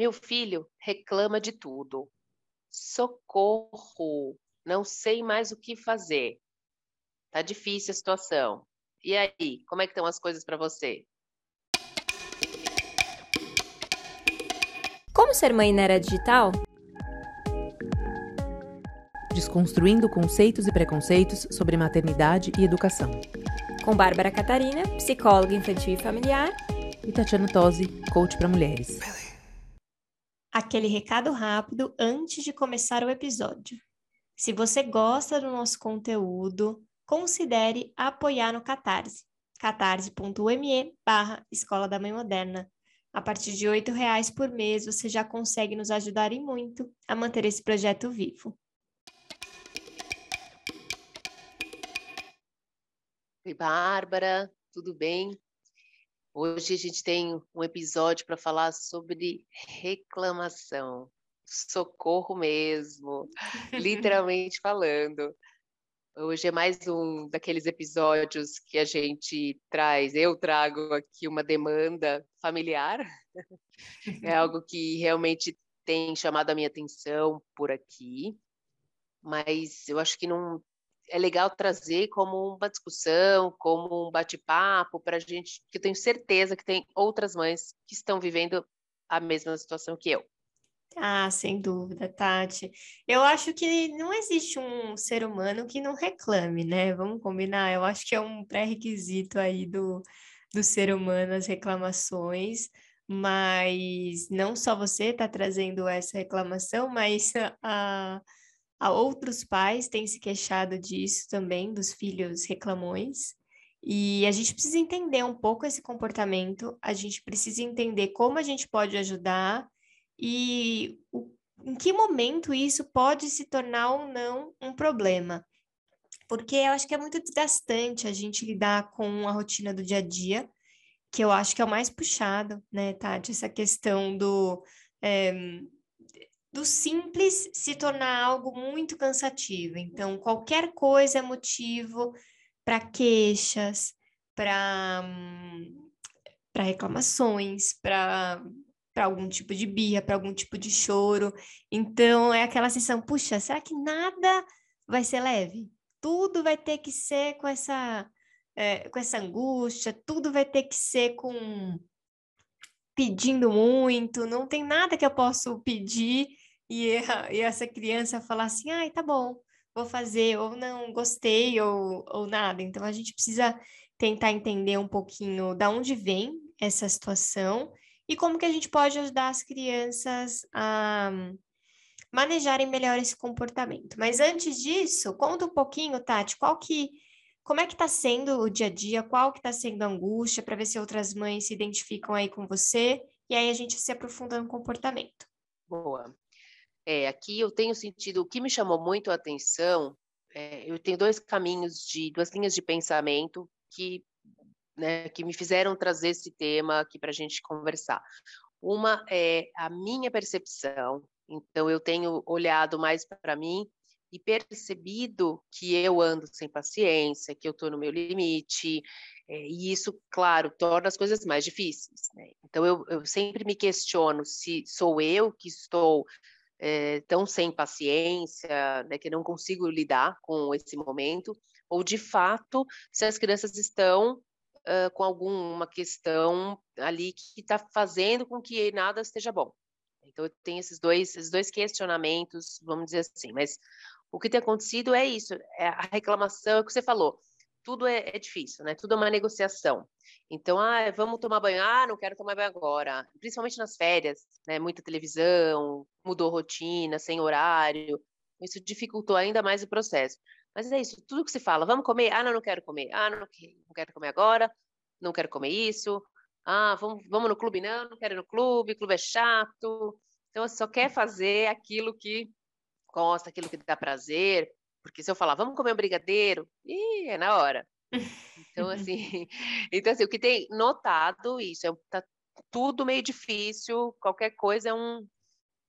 Meu filho reclama de tudo. Socorro! Não sei mais o que fazer. Tá difícil a situação. E aí, como é que estão as coisas para você? Como ser mãe na era digital? Desconstruindo conceitos e preconceitos sobre maternidade e educação. Com Bárbara Catarina, psicóloga infantil e familiar. E Tatiana Tosi, coach para mulheres. Aquele recado rápido antes de começar o episódio. Se você gosta do nosso conteúdo, considere apoiar no Catarse, catarse.me barra Escola da Mãe Moderna. A partir de R$ reais por mês, você já consegue nos ajudar e muito a manter esse projeto vivo. Oi, Bárbara, tudo bem? Hoje a gente tem um episódio para falar sobre reclamação. Socorro mesmo, literalmente falando. Hoje é mais um daqueles episódios que a gente traz, eu trago aqui uma demanda familiar. É algo que realmente tem chamado a minha atenção por aqui, mas eu acho que não é legal trazer como uma discussão, como um bate-papo para a gente, que eu tenho certeza que tem outras mães que estão vivendo a mesma situação que eu. Ah, sem dúvida, Tati. Eu acho que não existe um ser humano que não reclame, né? Vamos combinar? Eu acho que é um pré-requisito aí do, do ser humano as reclamações, mas não só você está trazendo essa reclamação, mas a, a outros pais têm se queixado disso também, dos filhos reclamões. E a gente precisa entender um pouco esse comportamento, a gente precisa entender como a gente pode ajudar e o, em que momento isso pode se tornar ou não um problema. Porque eu acho que é muito desgastante a gente lidar com a rotina do dia a dia, que eu acho que é o mais puxado, né, Tati? Essa questão do, é, do simples se tornar algo muito cansativo. Então, qualquer coisa é motivo para queixas, para para reclamações, para para algum tipo de birra, para algum tipo de choro. Então é aquela sensação, puxa, será que nada vai ser leve? Tudo vai ter que ser com essa é, com essa angústia, tudo vai ter que ser com pedindo muito, não tem nada que eu possa pedir e, e essa criança falar assim, ai, tá bom, vou fazer, ou não, gostei, ou, ou nada. Então a gente precisa tentar entender um pouquinho da onde vem essa situação e como que a gente pode ajudar as crianças a manejarem melhor esse comportamento. Mas antes disso, conta um pouquinho, Tati, qual que como é que está sendo o dia a dia, qual que está sendo a angústia, para ver se outras mães se identificam aí com você, e aí a gente se aprofunda no comportamento. Boa. É, aqui eu tenho sentido, o que me chamou muito a atenção, é, eu tenho dois caminhos de, duas linhas de pensamento que né, que me fizeram trazer esse tema aqui para a gente conversar. Uma é a minha percepção, então eu tenho olhado mais para mim e percebido que eu ando sem paciência, que eu estou no meu limite, é, e isso, claro, torna as coisas mais difíceis. Né? Então eu, eu, sempre me questiono se sou eu que estou é, tão sem paciência, né, que não consigo lidar com esse momento, ou de fato se as crianças estão uh, com alguma questão ali que está fazendo com que nada esteja bom. Então, eu tenho esses dois, esses dois questionamentos, vamos dizer assim, mas o que tem acontecido é isso, é a reclamação, é o que você falou, tudo é, é, difícil, né? Tudo é uma negociação. Então, ah, vamos tomar banho, ah, não quero tomar banho agora. Principalmente nas férias, né? Muita televisão, mudou rotina, sem horário. Isso dificultou ainda mais o processo. Mas é isso, tudo que se fala, vamos comer? Ah, não, não quero comer. Ah, não, não quero comer agora, não quero comer isso. Ah, vamos, vamos no clube? Não, não quero ir no clube, clube é chato. Então, você só quer fazer aquilo que gosta, aquilo que dá prazer. Porque se eu falar, vamos comer um brigadeiro, ih, é na hora. Então, assim, então, assim o que tem notado isso, é, tá tudo meio difícil, qualquer coisa é um,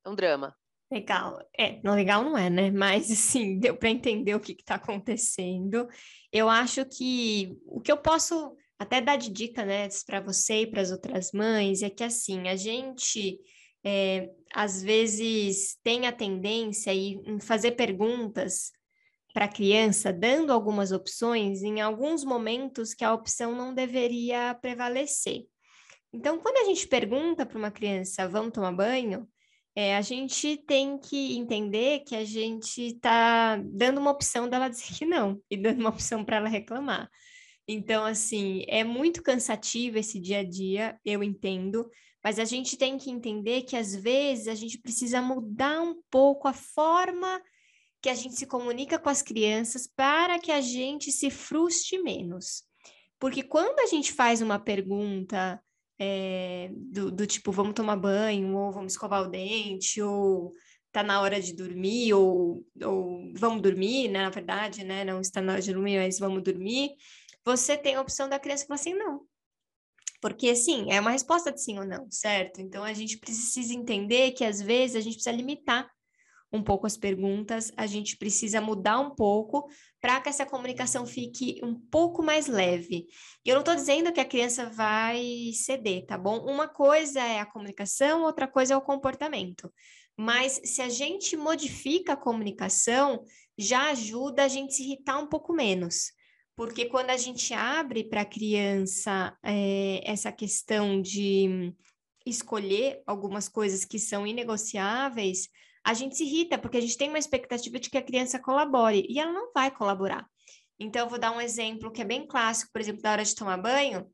é um drama. Legal. É, não legal não é, né? Mas assim, deu para entender o que está acontecendo. Eu acho que o que eu posso até dar de dica, né, para você e para as outras mães é que assim, a gente é, às vezes tem a tendência em fazer perguntas para a criança, dando algumas opções, em alguns momentos que a opção não deveria prevalecer. Então, quando a gente pergunta para uma criança, vamos tomar banho? É, a gente tem que entender que a gente está dando uma opção dela dizer que não e dando uma opção para ela reclamar. Então, assim, é muito cansativo esse dia a dia, eu entendo, mas a gente tem que entender que às vezes a gente precisa mudar um pouco a forma que a gente se comunica com as crianças para que a gente se frustre menos. Porque quando a gente faz uma pergunta é, do, do, tipo, vamos tomar banho, ou vamos escovar o dente, ou tá na hora de dormir, ou, ou vamos dormir, né? Na verdade, né? Não está na hora de dormir, mas vamos dormir. Você tem a opção da criança falar assim, não. Porque, sim, é uma resposta de sim ou não, certo? Então, a gente precisa entender que, às vezes, a gente precisa limitar um pouco as perguntas, a gente precisa mudar um pouco para que essa comunicação fique um pouco mais leve. E eu não estou dizendo que a criança vai ceder, tá bom? Uma coisa é a comunicação, outra coisa é o comportamento. Mas se a gente modifica a comunicação, já ajuda a gente se irritar um pouco menos. Porque quando a gente abre para a criança é, essa questão de escolher algumas coisas que são inegociáveis, a gente se irrita porque a gente tem uma expectativa de que a criança colabore e ela não vai colaborar. Então, eu vou dar um exemplo que é bem clássico, por exemplo, da hora de tomar banho,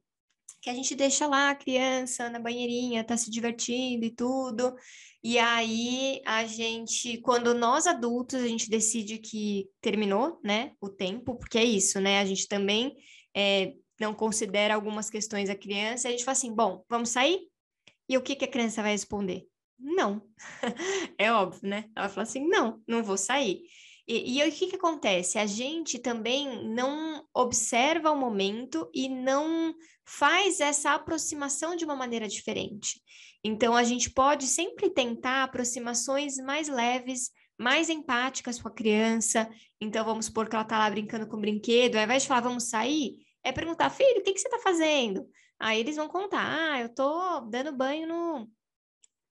que a gente deixa lá a criança na banheirinha, tá se divertindo e tudo. E aí a gente, quando nós adultos, a gente decide que terminou, né, o tempo, porque é isso, né? A gente também é, não considera algumas questões da criança, a gente fala assim, bom, vamos sair? E o que, que a criança vai responder? Não. é óbvio, né? Ela fala assim: não, não vou sair. E, e o que, que acontece? A gente também não observa o momento e não faz essa aproximação de uma maneira diferente. Então, a gente pode sempre tentar aproximações mais leves, mais empáticas com a criança. Então, vamos supor que ela está lá brincando com o brinquedo, ao invés de falar, vamos sair, é perguntar, filho, o que, que você está fazendo? Aí eles vão contar, ah, eu estou dando banho no,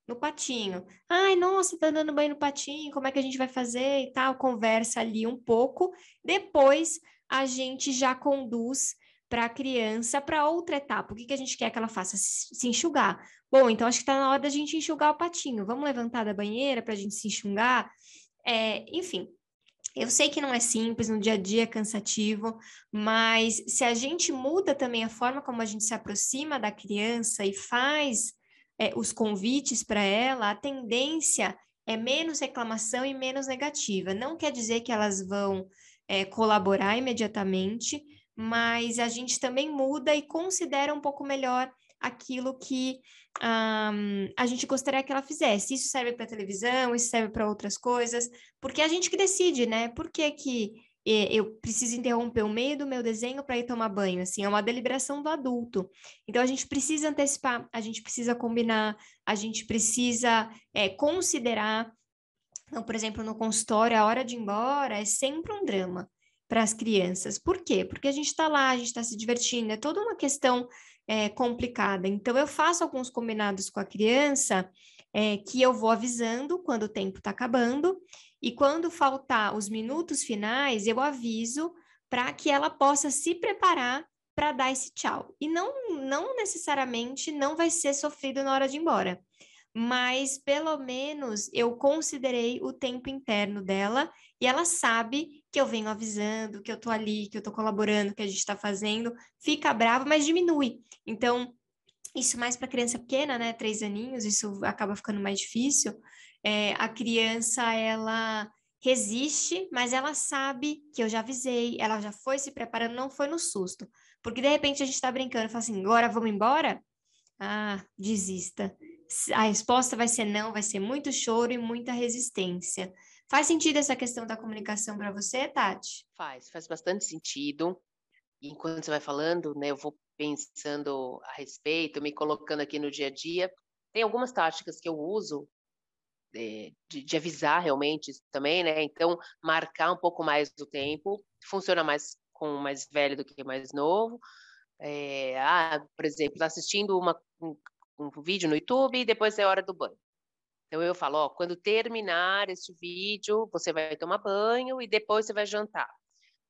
no patinho. Ai, nossa, tá dando banho no patinho, como é que a gente vai fazer e tal? Conversa ali um pouco. Depois a gente já conduz para a criança para outra etapa. O que, que a gente quer que ela faça? Se enxugar. Bom, então acho que está na hora da gente enxugar o patinho. Vamos levantar da banheira para a gente se enxugar? É, enfim, eu sei que não é simples, no dia a dia é cansativo, mas se a gente muda também a forma como a gente se aproxima da criança e faz é, os convites para ela, a tendência é menos reclamação e menos negativa. Não quer dizer que elas vão é, colaborar imediatamente, mas a gente também muda e considera um pouco melhor aquilo que um, a gente gostaria que ela fizesse. Isso serve para televisão, isso serve para outras coisas, porque é a gente que decide, né? Por que, que eu preciso interromper o meio do meu desenho para ir tomar banho, assim, é uma deliberação do adulto. Então, a gente precisa antecipar, a gente precisa combinar, a gente precisa é, considerar. Então, por exemplo, no consultório, a hora de ir embora é sempre um drama para as crianças. Por quê? Porque a gente está lá, a gente está se divertindo, é toda uma questão é, complicada. Então, eu faço alguns combinados com a criança é, que eu vou avisando quando o tempo está acabando, e quando faltar os minutos finais, eu aviso para que ela possa se preparar para dar esse tchau. E não, não necessariamente não vai ser sofrido na hora de ir embora, mas pelo menos eu considerei o tempo interno dela e ela sabe que eu venho avisando, que eu tô ali, que eu tô colaborando, que a gente está fazendo, fica brava, mas diminui. Então, isso mais para criança pequena, né? Três aninhos, isso acaba ficando mais difícil. É, a criança, ela resiste, mas ela sabe que eu já avisei, ela já foi se preparando, não foi no susto. Porque de repente a gente está brincando fala assim, agora vamos embora? Ah, desista. A resposta vai ser não, vai ser muito choro e muita resistência. Faz sentido essa questão da comunicação para você, Tati? Faz, faz bastante sentido. Enquanto você vai falando, né, eu vou pensando a respeito, me colocando aqui no dia a dia. Tem algumas táticas que eu uso de, de, de, avisar realmente também, né? Então, marcar um pouco mais do tempo, funciona mais com o mais velho do que mais novo. É, ah, por exemplo, tá assistindo uma, um, um, vídeo no YouTube e depois é hora do banho. Então eu falo, ó, quando terminar este vídeo, você vai tomar banho e depois você vai jantar.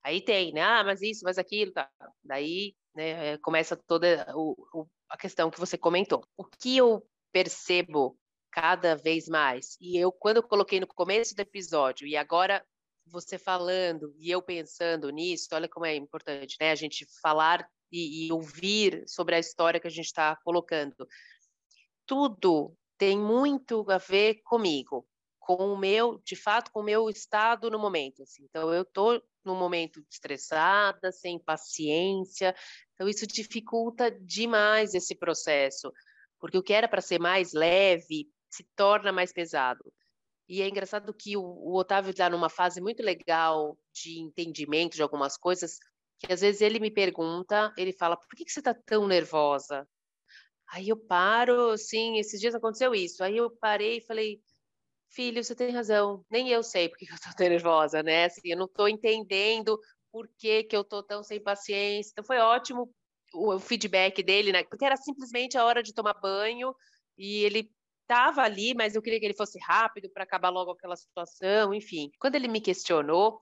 Aí tem, né? Ah, mas isso, mas aquilo, tá. Daí, né, começa toda o, o, a questão que você comentou. O que eu percebo cada vez mais, e eu, quando eu coloquei no começo do episódio, e agora você falando e eu pensando nisso, olha como é importante, né? A gente falar e, e ouvir sobre a história que a gente está colocando. Tudo tem muito a ver comigo, com o meu, de fato, com o meu estado no momento. Assim. Então, eu estou no momento estressada, sem paciência, então isso dificulta demais esse processo, porque o que era para ser mais leve se torna mais pesado. E é engraçado que o, o Otávio está numa fase muito legal de entendimento de algumas coisas, que às vezes ele me pergunta, ele fala, por que, que você está tão nervosa? Aí eu paro, sim, esses dias aconteceu isso. Aí eu parei e falei, filho, você tem razão, nem eu sei por que eu estou tão nervosa, né? Assim, eu não estou entendendo por que, que eu estou tão sem paciência. Então foi ótimo o feedback dele, né? Porque era simplesmente a hora de tomar banho e ele estava ali, mas eu queria que ele fosse rápido para acabar logo aquela situação, enfim. Quando ele me questionou,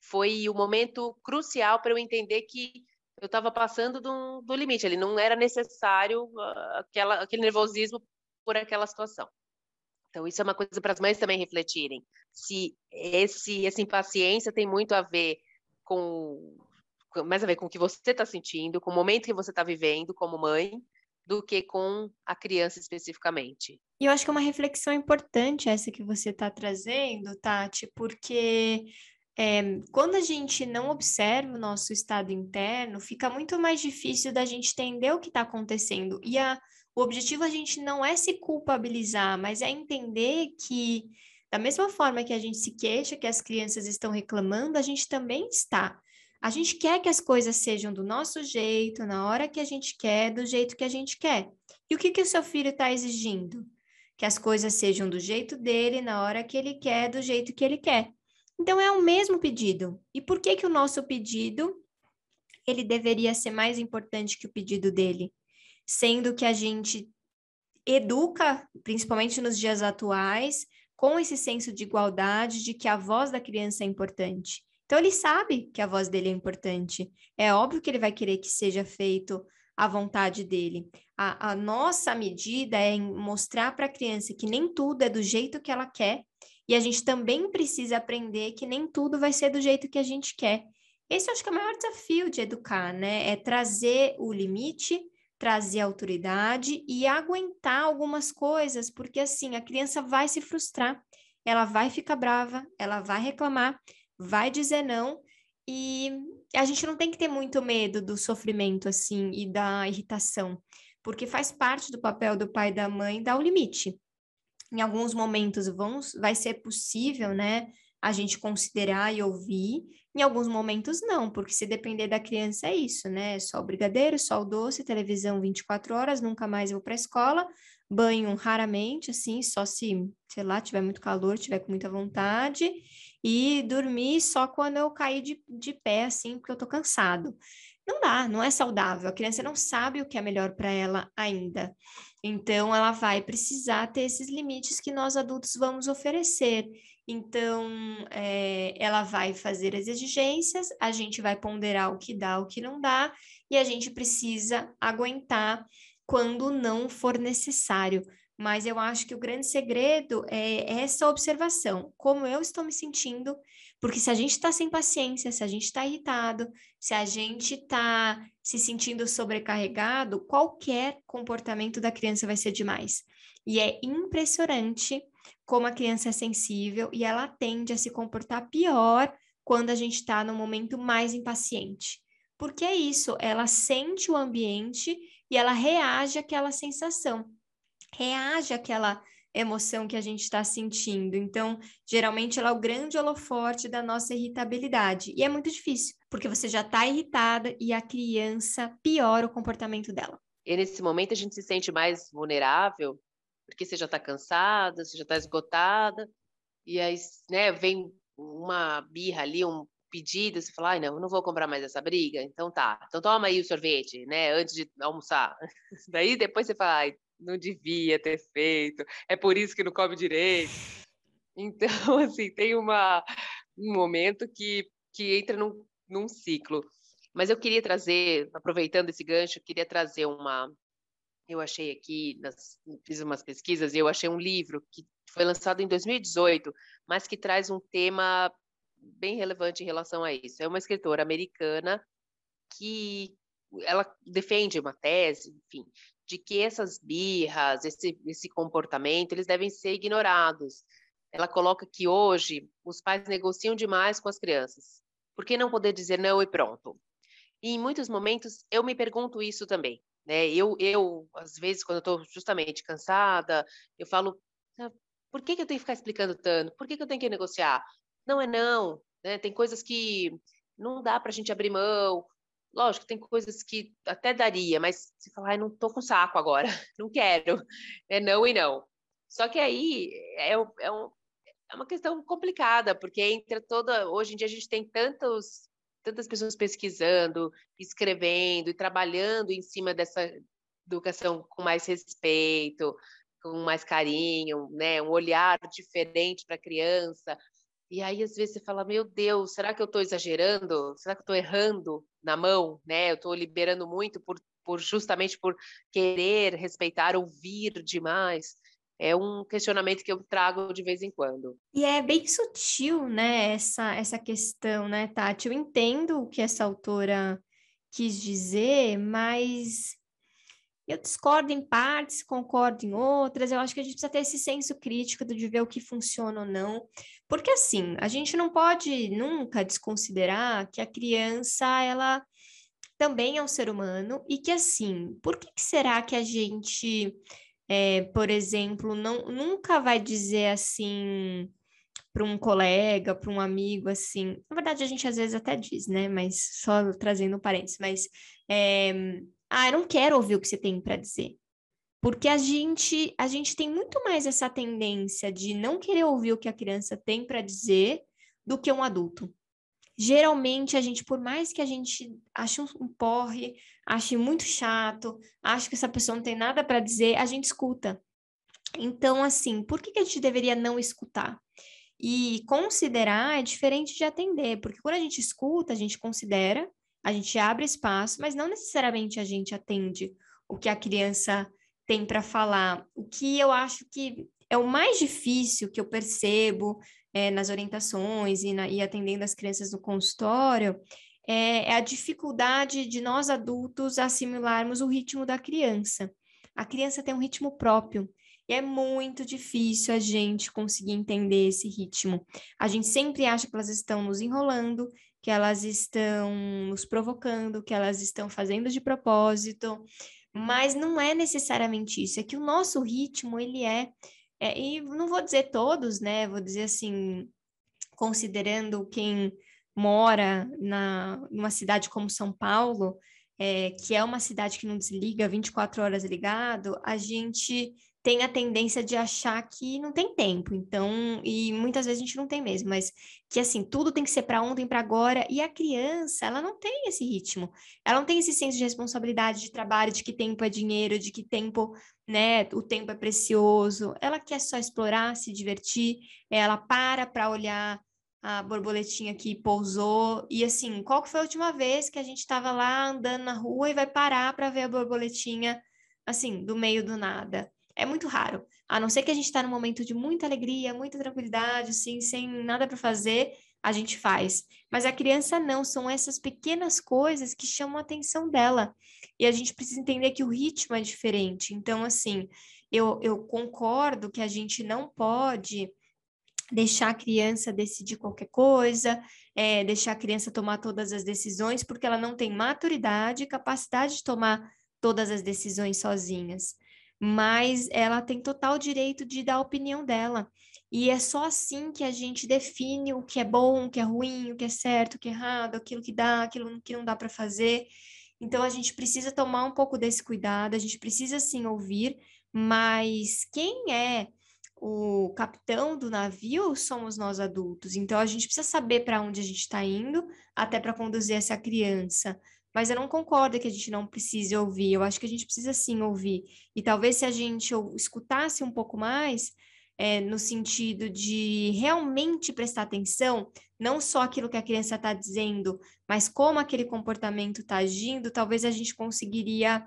foi o momento crucial para eu entender que eu estava passando do, do, limite, ele não era necessário uh, aquela, aquele nervosismo por aquela situação. Então, isso é uma coisa para as mães também refletirem. Se esse, essa impaciência tem muito a ver com mais a ver com o que você está sentindo, com o momento que você está vivendo como mãe, do que com a criança especificamente. E eu acho que é uma reflexão importante essa que você está trazendo, Tati, porque é, quando a gente não observa o nosso estado interno, fica muito mais difícil da gente entender o que está acontecendo. E a, o objetivo a gente não é se culpabilizar, mas é entender que, da mesma forma que a gente se queixa que as crianças estão reclamando, a gente também está. A gente quer que as coisas sejam do nosso jeito, na hora que a gente quer, do jeito que a gente quer. E o que, que o seu filho está exigindo? Que as coisas sejam do jeito dele, na hora que ele quer, do jeito que ele quer. Então é o mesmo pedido. E por que que o nosso pedido ele deveria ser mais importante que o pedido dele? Sendo que a gente educa, principalmente nos dias atuais, com esse senso de igualdade de que a voz da criança é importante. Então, ele sabe que a voz dele é importante. É óbvio que ele vai querer que seja feito à vontade dele. A, a nossa medida é mostrar para a criança que nem tudo é do jeito que ela quer, e a gente também precisa aprender que nem tudo vai ser do jeito que a gente quer. Esse eu acho que é o maior desafio de educar, né? É trazer o limite, trazer autoridade e aguentar algumas coisas, porque assim, a criança vai se frustrar, ela vai ficar brava, ela vai reclamar, vai dizer não e a gente não tem que ter muito medo do sofrimento assim e da irritação, porque faz parte do papel do pai e da mãe dar o limite. Em alguns momentos vão, vai ser possível, né, a gente considerar e ouvir, em alguns momentos não, porque se depender da criança é isso, né? Só o brigadeiro, só o doce, televisão 24 horas, nunca mais vou para a escola, banho raramente, assim, só se, sei lá, tiver muito calor, tiver com muita vontade, e dormir só quando eu cair de, de pé, assim, porque eu tô cansado. Não dá, não é saudável. A criança não sabe o que é melhor para ela ainda. Então, ela vai precisar ter esses limites que nós adultos vamos oferecer. Então, é, ela vai fazer as exigências, a gente vai ponderar o que dá, o que não dá, e a gente precisa aguentar quando não for necessário. Mas eu acho que o grande segredo é essa observação, como eu estou me sentindo, porque se a gente está sem paciência, se a gente está irritado, se a gente está se sentindo sobrecarregado, qualquer comportamento da criança vai ser demais. E é impressionante como a criança é sensível e ela tende a se comportar pior quando a gente está no momento mais impaciente. Porque é isso, ela sente o ambiente e ela reage àquela sensação reage àquela emoção que a gente está sentindo. Então, geralmente ela é o grande holoforte da nossa irritabilidade. E é muito difícil, porque você já está irritada e a criança piora o comportamento dela. E nesse momento a gente se sente mais vulnerável, porque você já está cansada, você já está esgotada, e aí né, vem uma birra ali, um pedido, você fala, ai, não, não vou comprar mais essa briga, então tá, então toma aí o sorvete, né, antes de almoçar. Daí depois você fala, ai, não devia ter feito, é por isso que não come direito. Então, assim, tem uma, um momento que, que entra num, num ciclo. Mas eu queria trazer, aproveitando esse gancho, eu queria trazer uma. Eu achei aqui, nas, fiz umas pesquisas e eu achei um livro que foi lançado em 2018, mas que traz um tema bem relevante em relação a isso. É uma escritora americana que ela defende uma tese, enfim, de que essas birras, esse, esse comportamento, eles devem ser ignorados. Ela coloca que hoje os pais negociam demais com as crianças. Por que não poder dizer não e pronto? E em muitos momentos eu me pergunto isso também. Né? Eu, eu, às vezes, quando eu estou justamente cansada, eu falo, ah, por que, que eu tenho que ficar explicando tanto? Por que, que eu tenho que negociar? Não é não. Né? Tem coisas que não dá para a gente abrir mão. Lógico, tem coisas que até daria, mas você fala, ai, não tô com saco agora, não quero. É não e não. Só que aí é, é, um, é uma questão complicada, porque entra toda. Hoje em dia a gente tem tantos, tantas pessoas pesquisando, escrevendo e trabalhando em cima dessa educação com mais respeito, com mais carinho, né? um olhar diferente para a criança, e aí, às vezes, você fala, meu Deus, será que eu estou exagerando? Será que eu estou errando na mão? Né? Eu estou liberando muito por, por justamente por querer respeitar, ouvir demais. É um questionamento que eu trago de vez em quando. E é bem sutil, né, essa, essa questão, né, Tati? Eu entendo o que essa autora quis dizer, mas eu discordo em partes, concordo em outras. Eu acho que a gente precisa ter esse senso crítico de ver o que funciona ou não. Porque, assim, a gente não pode nunca desconsiderar que a criança, ela também é um ser humano e que, assim, por que, será que a gente, é, por exemplo, não, nunca vai dizer assim para um colega, para um amigo, assim. Na verdade, a gente às vezes até diz, né? Mas só trazendo parênteses, mas. É, ah, eu não quero ouvir o que você tem para dizer. Porque a gente, a gente tem muito mais essa tendência de não querer ouvir o que a criança tem para dizer do que um adulto. Geralmente, a gente, por mais que a gente ache um porre, ache muito chato, ache que essa pessoa não tem nada para dizer, a gente escuta. Então, assim, por que, que a gente deveria não escutar? E considerar é diferente de atender, porque quando a gente escuta, a gente considera, a gente abre espaço, mas não necessariamente a gente atende o que a criança tem para falar. O que eu acho que é o mais difícil que eu percebo é, nas orientações e, na, e, atendendo as crianças no consultório é, é a dificuldade de nós adultos assimilarmos o ritmo da criança. A criança tem um ritmo próprio. E é muito difícil a gente conseguir entender esse ritmo. A gente sempre acha que elas estão nos enrolando, que elas estão nos provocando, que elas estão fazendo de propósito, mas não é necessariamente isso, é que o nosso ritmo, ele é, é e não vou dizer todos, né, vou dizer assim, considerando quem mora na, numa cidade como São Paulo, é, que é uma cidade que não desliga 24 horas ligado, a gente tem a tendência de achar que não tem tempo. Então, e muitas vezes a gente não tem mesmo, mas que assim, tudo tem que ser para ontem, para agora, e a criança, ela não tem esse ritmo. Ela não tem esse senso de responsabilidade de trabalho, de que tempo é dinheiro, de que tempo, né, o tempo é precioso. Ela quer só explorar, se divertir, ela para para olhar a borboletinha que pousou. E assim, qual que foi a última vez que a gente estava lá andando na rua e vai parar para ver a borboletinha assim, do meio do nada? É muito raro. A não ser que a gente está num momento de muita alegria, muita tranquilidade, assim, sem nada para fazer, a gente faz. Mas a criança não, são essas pequenas coisas que chamam a atenção dela. E a gente precisa entender que o ritmo é diferente. Então, assim, eu, eu concordo que a gente não pode deixar a criança decidir qualquer coisa, é, deixar a criança tomar todas as decisões, porque ela não tem maturidade e capacidade de tomar todas as decisões sozinhas mas ela tem total direito de dar a opinião dela. E é só assim que a gente define o que é bom, o que é ruim, o que é certo, o que é errado, aquilo que dá, aquilo que não dá para fazer. Então a gente precisa tomar um pouco desse cuidado, a gente precisa sim ouvir, mas quem é o capitão do navio somos nós adultos. Então a gente precisa saber para onde a gente está indo, até para conduzir essa criança mas eu não concordo que a gente não precise ouvir. Eu acho que a gente precisa sim ouvir. E talvez se a gente escutasse um pouco mais, é, no sentido de realmente prestar atenção, não só aquilo que a criança está dizendo, mas como aquele comportamento está agindo, talvez a gente conseguiria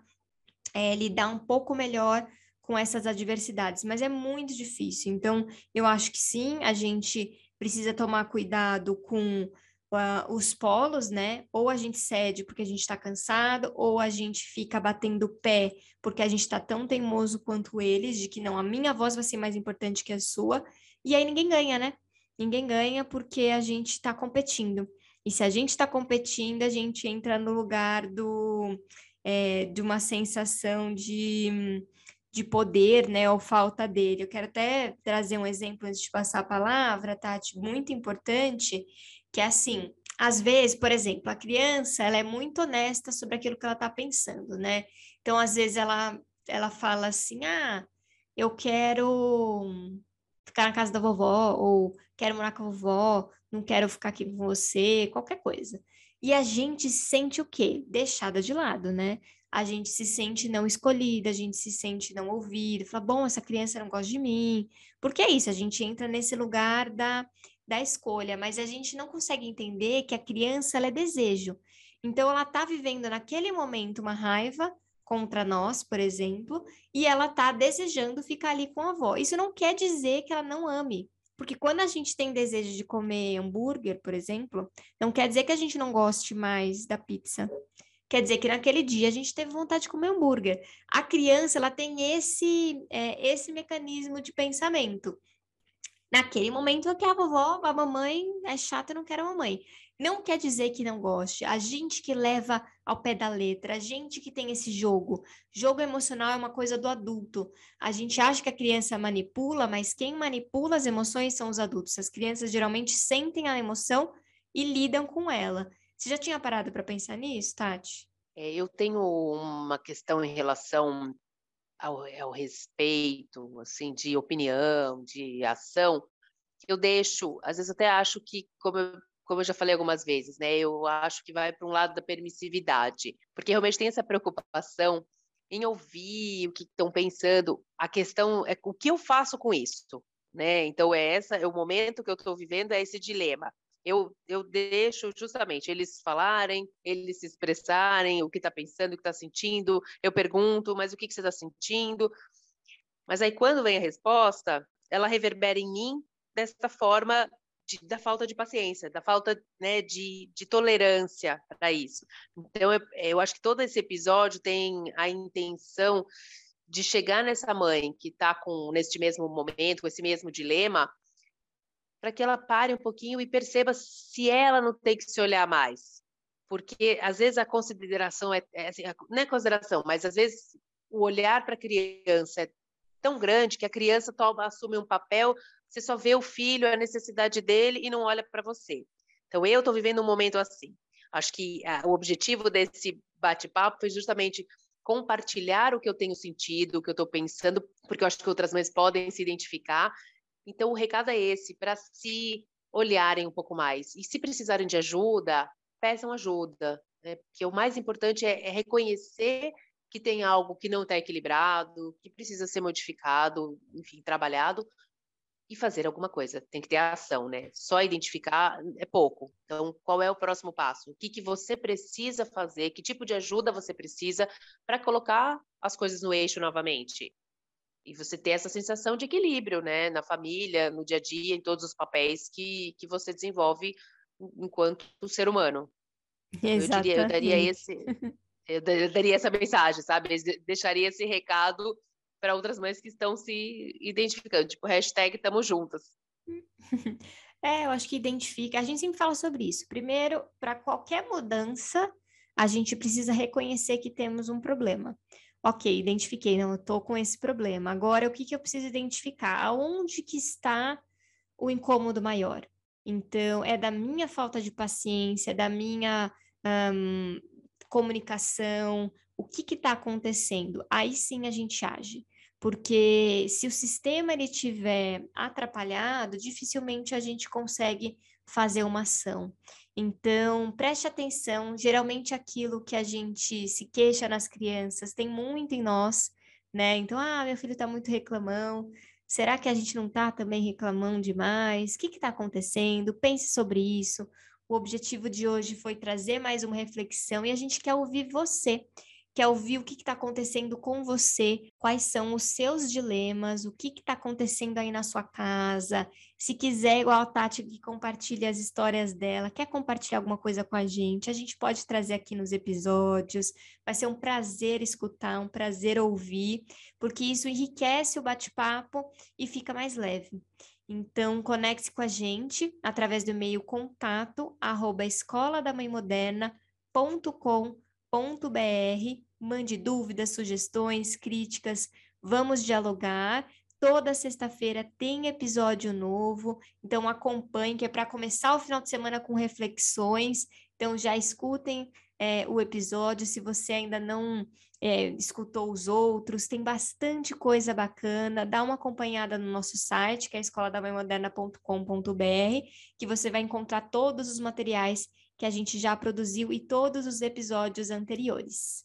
é, lidar um pouco melhor com essas adversidades, mas é muito difícil. Então, eu acho que sim, a gente precisa tomar cuidado com uh, os polos, né? Ou a gente cede porque a gente está cansado, ou a gente fica batendo o pé porque a gente está tão teimoso quanto eles, de que não, a minha voz vai ser mais importante que a sua, e aí ninguém ganha, né? Ninguém ganha porque a gente está competindo. E se a gente está competindo, a gente entra no lugar do, é, de uma sensação de, de poder, né, ou falta dele. Eu quero até trazer um exemplo antes de passar a palavra, Tati, muito importante, que é assim, às vezes, por exemplo, a criança, ela é muito honesta sobre aquilo que ela está pensando, né? Então, às vezes, ela, ela fala assim, ah, eu quero ficar na casa da vovó, ou quero morar com a vovó, não quero ficar aqui com você, qualquer coisa. E a gente se sente o quê? Deixada de lado, né? A gente se sente não escolhida, a gente se sente não ouvida, fala, bom, essa criança não gosta de mim. Porque é isso, a gente entra nesse lugar da da escolha, mas a gente não consegue entender que a criança é desejo. Então ela está vivendo naquele momento uma raiva contra nós, por exemplo, e ela está desejando ficar ali com a avó. Isso não quer dizer que ela não ame, porque quando a gente tem desejo de comer hambúrguer, por exemplo, não quer dizer que a gente não goste mais da pizza. Quer dizer que naquele dia a gente teve vontade de comer hambúrguer. A criança ela tem esse é, esse mecanismo de pensamento naquele momento que a vovó, a mamãe é chata, não quero a mamãe. Não quer dizer que não goste. A gente que leva ao pé da letra, a gente que tem esse jogo. Jogo emocional é uma coisa do adulto. A gente acha que a criança manipula, mas quem manipula as emoções são os adultos. As crianças geralmente sentem a emoção e lidam com ela. Você já tinha parado para pensar nisso, Tati? É, eu tenho uma questão em relação ao, ao respeito, assim, de opinião, de ação, eu deixo, às vezes até acho que, como eu, como eu já falei algumas vezes, né, eu acho que vai para um lado da permissividade, porque realmente tem essa preocupação em ouvir o que estão pensando. A questão é o que eu faço com isso, né? Então é essa, é o momento que eu estou vivendo é esse dilema eu, eu deixo justamente eles falarem, eles se expressarem, o que está pensando, o que está sentindo. Eu pergunto, mas o que, que você está sentindo? Mas aí, quando vem a resposta, ela reverbera em mim dessa forma de, da falta de paciência, da falta né, de, de tolerância para isso. Então, eu, eu acho que todo esse episódio tem a intenção de chegar nessa mãe que está com neste mesmo momento, com esse mesmo dilema, para que ela pare um pouquinho e perceba se ela não tem que se olhar mais. Porque às vezes a consideração é, é assim, não é consideração, mas às vezes o olhar para a criança é tão grande que a criança toma, assume um papel, você só vê o filho, a necessidade dele e não olha para você. Então eu estou vivendo um momento assim. Acho que a, o objetivo desse bate-papo foi justamente compartilhar o que eu tenho sentido, o que eu estou pensando, porque eu acho que outras mães podem se identificar então, o recado é esse, para se olharem um pouco mais. E se precisarem de ajuda, peçam ajuda. Né? Porque o mais importante é, é reconhecer que tem algo que não está equilibrado, que precisa ser modificado, enfim, trabalhado, e fazer alguma coisa. Tem que ter ação, né? Só identificar é pouco. Então, qual é o próximo passo? O que, que você precisa fazer? Que tipo de ajuda você precisa para colocar as coisas no eixo novamente? E você ter essa sensação de equilíbrio, né, na família, no dia a dia, em todos os papéis que, que você desenvolve enquanto ser humano. Exatamente. Eu, diria, eu daria esse, eu daria essa mensagem, sabe? Eu deixaria esse recado para outras mães que estão se identificando, tipo hashtag tamo juntas. É, eu acho que identifica. A gente sempre fala sobre isso. Primeiro, para qualquer mudança, a gente precisa reconhecer que temos um problema ok, identifiquei, não, eu tô com esse problema. Agora, o que, que eu preciso identificar? Aonde que está o incômodo maior? Então, é da minha falta de paciência, da minha comunicação, o que está acontecendo? Aí sim a gente age. Porque se o sistema ele tiver atrapalhado, dificilmente a gente consegue fazer uma ação. Então, preste atenção. Geralmente, aquilo que a gente se queixa nas crianças tem muito em nós, né? Então, ah, meu filho está muito reclamão. Será que a gente não está também reclamando demais? O que está acontecendo? Pense sobre isso. O objetivo de hoje foi trazer mais uma reflexão e a gente quer ouvir você quer ouvir o que está acontecendo com você, quais são os seus dilemas, o que está acontecendo aí na sua casa. Se quiser, igual a Tati, que compartilhe as histórias dela, quer compartilhar alguma coisa com a gente, a gente pode trazer aqui nos episódios. Vai ser um prazer escutar, um prazer ouvir, porque isso enriquece o bate-papo e fica mais leve. Então, conecte-se com a gente através do e-mail contato arroba escola da mãe Mande dúvidas, sugestões, críticas. Vamos dialogar. Toda sexta-feira tem episódio novo, então acompanhe, que é para começar o final de semana com reflexões. Então já escutem é, o episódio, se você ainda não é, escutou os outros, tem bastante coisa bacana. Dá uma acompanhada no nosso site, que é escoladamãemoderna.com.br, que você vai encontrar todos os materiais que a gente já produziu e todos os episódios anteriores.